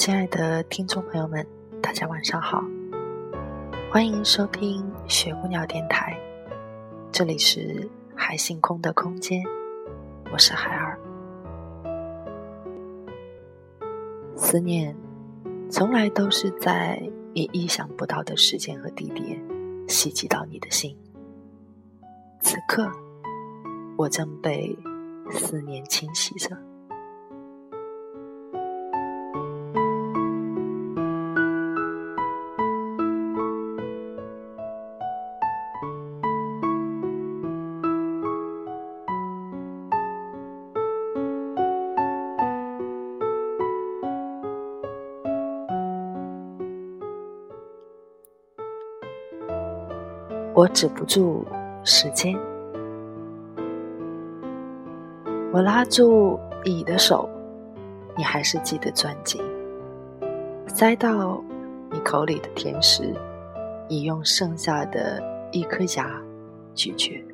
亲爱的听众朋友们，大家晚上好，欢迎收听雪姑娘电台，这里是海星空的空间，我是海儿。思念从来都是在你意想不到的时间和地点袭击到你的心，此刻我正被思念侵袭着。我止不住时间，我拉住你的手，你还是记得攥紧，塞到你口里的甜食，你用剩下的一颗牙咀嚼。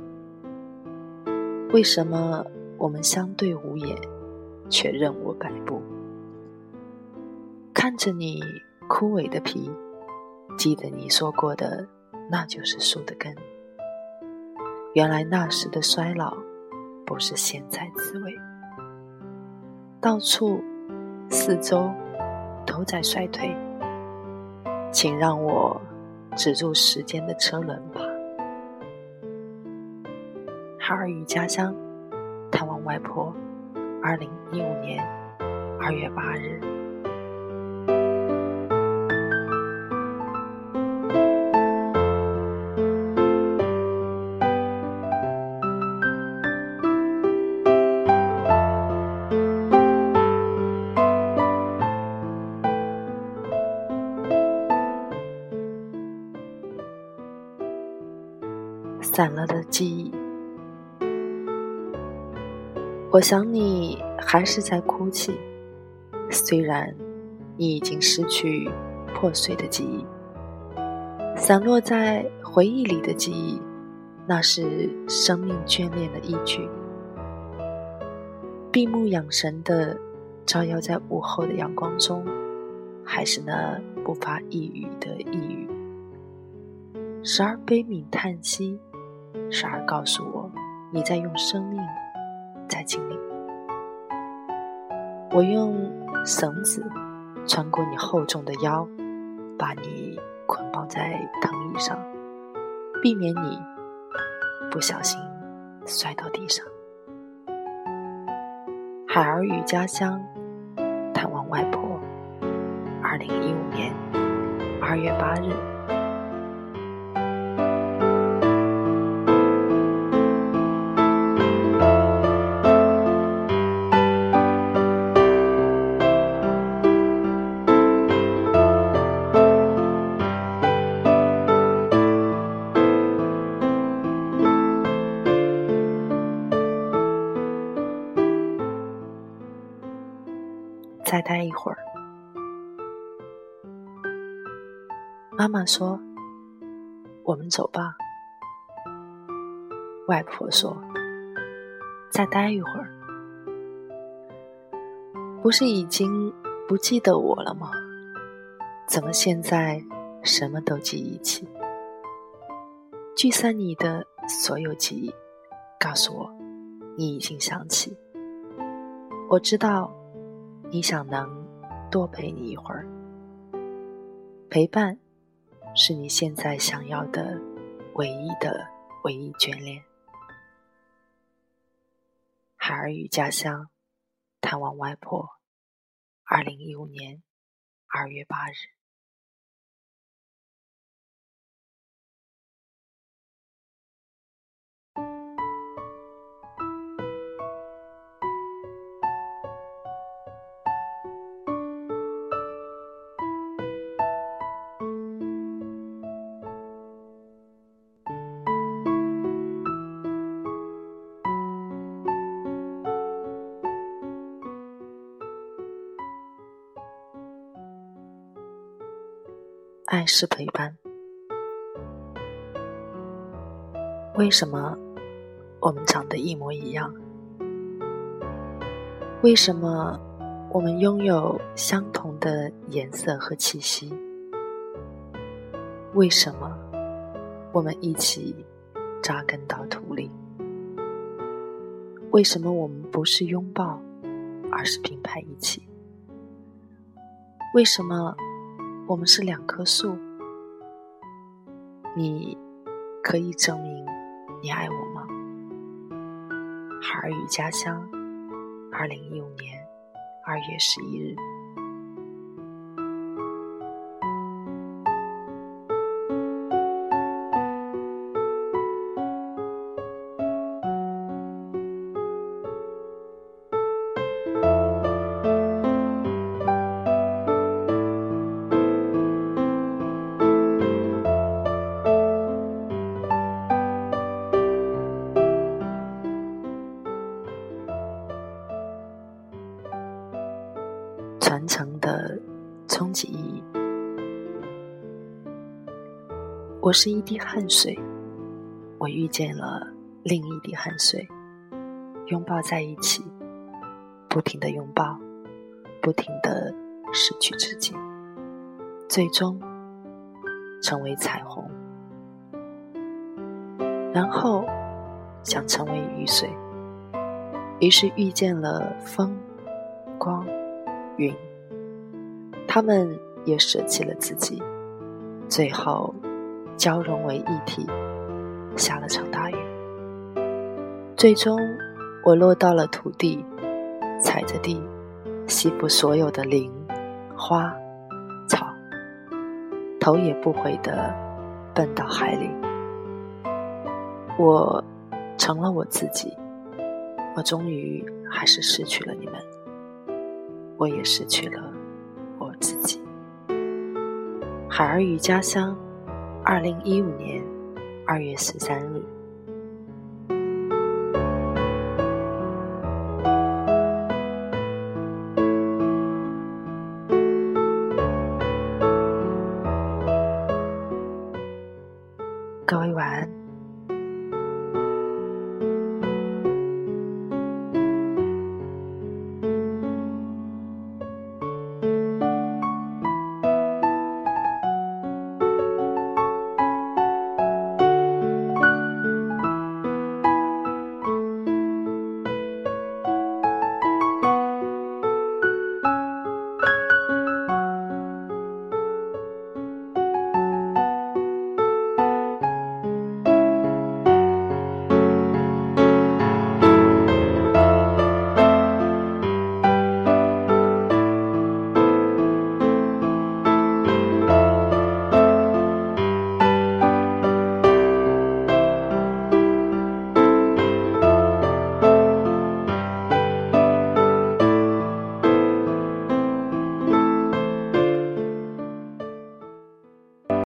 为什么我们相对无言，却任我摆布？看着你枯萎的皮，记得你说过的。那就是树的根。原来那时的衰老，不是现在滋味。到处，四周，都在衰退。请让我止住时间的车轮吧。孩儿与家乡，探望外婆。二零一五年二月八日。散了的记忆，我想你还是在哭泣。虽然你已经失去破碎的记忆，散落在回忆里的记忆，那是生命眷恋的依据。闭目养神的照耀在午后的阳光中，还是那不发一语的呓语，时而悲悯叹息。时而告诉我，你在用生命在经历。我用绳子穿过你厚重的腰，把你捆绑在藤椅上，避免你不小心摔到地上。海儿与家乡，探望外婆。二零一五年二月八日。再待一会儿，妈妈说：“我们走吧。”外婆说：“再待一会儿。”不是已经不记得我了吗？怎么现在什么都记忆起？聚散你的所有记忆，告诉我，你已经想起。我知道。你想能多陪你一会儿，陪伴是你现在想要的唯一的唯一眷恋。孩儿与家乡，探望外婆。二零一五年二月八日。爱是陪伴。为什么我们长得一模一样？为什么我们拥有相同的颜色和气息？为什么我们一起扎根到土里？为什么我们不是拥抱，而是并排一起？为什么？我们是两棵树，你可以证明你爱我吗？孩儿与家乡，二零一五年二月十一日。的终极意义。我是一滴汗水，我遇见了另一滴汗水，拥抱在一起，不停的拥抱，不停的失去自己，最终成为彩虹，然后想成为雨水，于是遇见了风，光。云，他们也舍弃了自己，最后交融为一体，下了场大雨。最终，我落到了土地，踩着地，吸附所有的灵、花、草，头也不回的奔到海里。我成了我自己，我终于还是失去了你们。我也失去了自己。海儿与家乡，二零一五年二月十三日。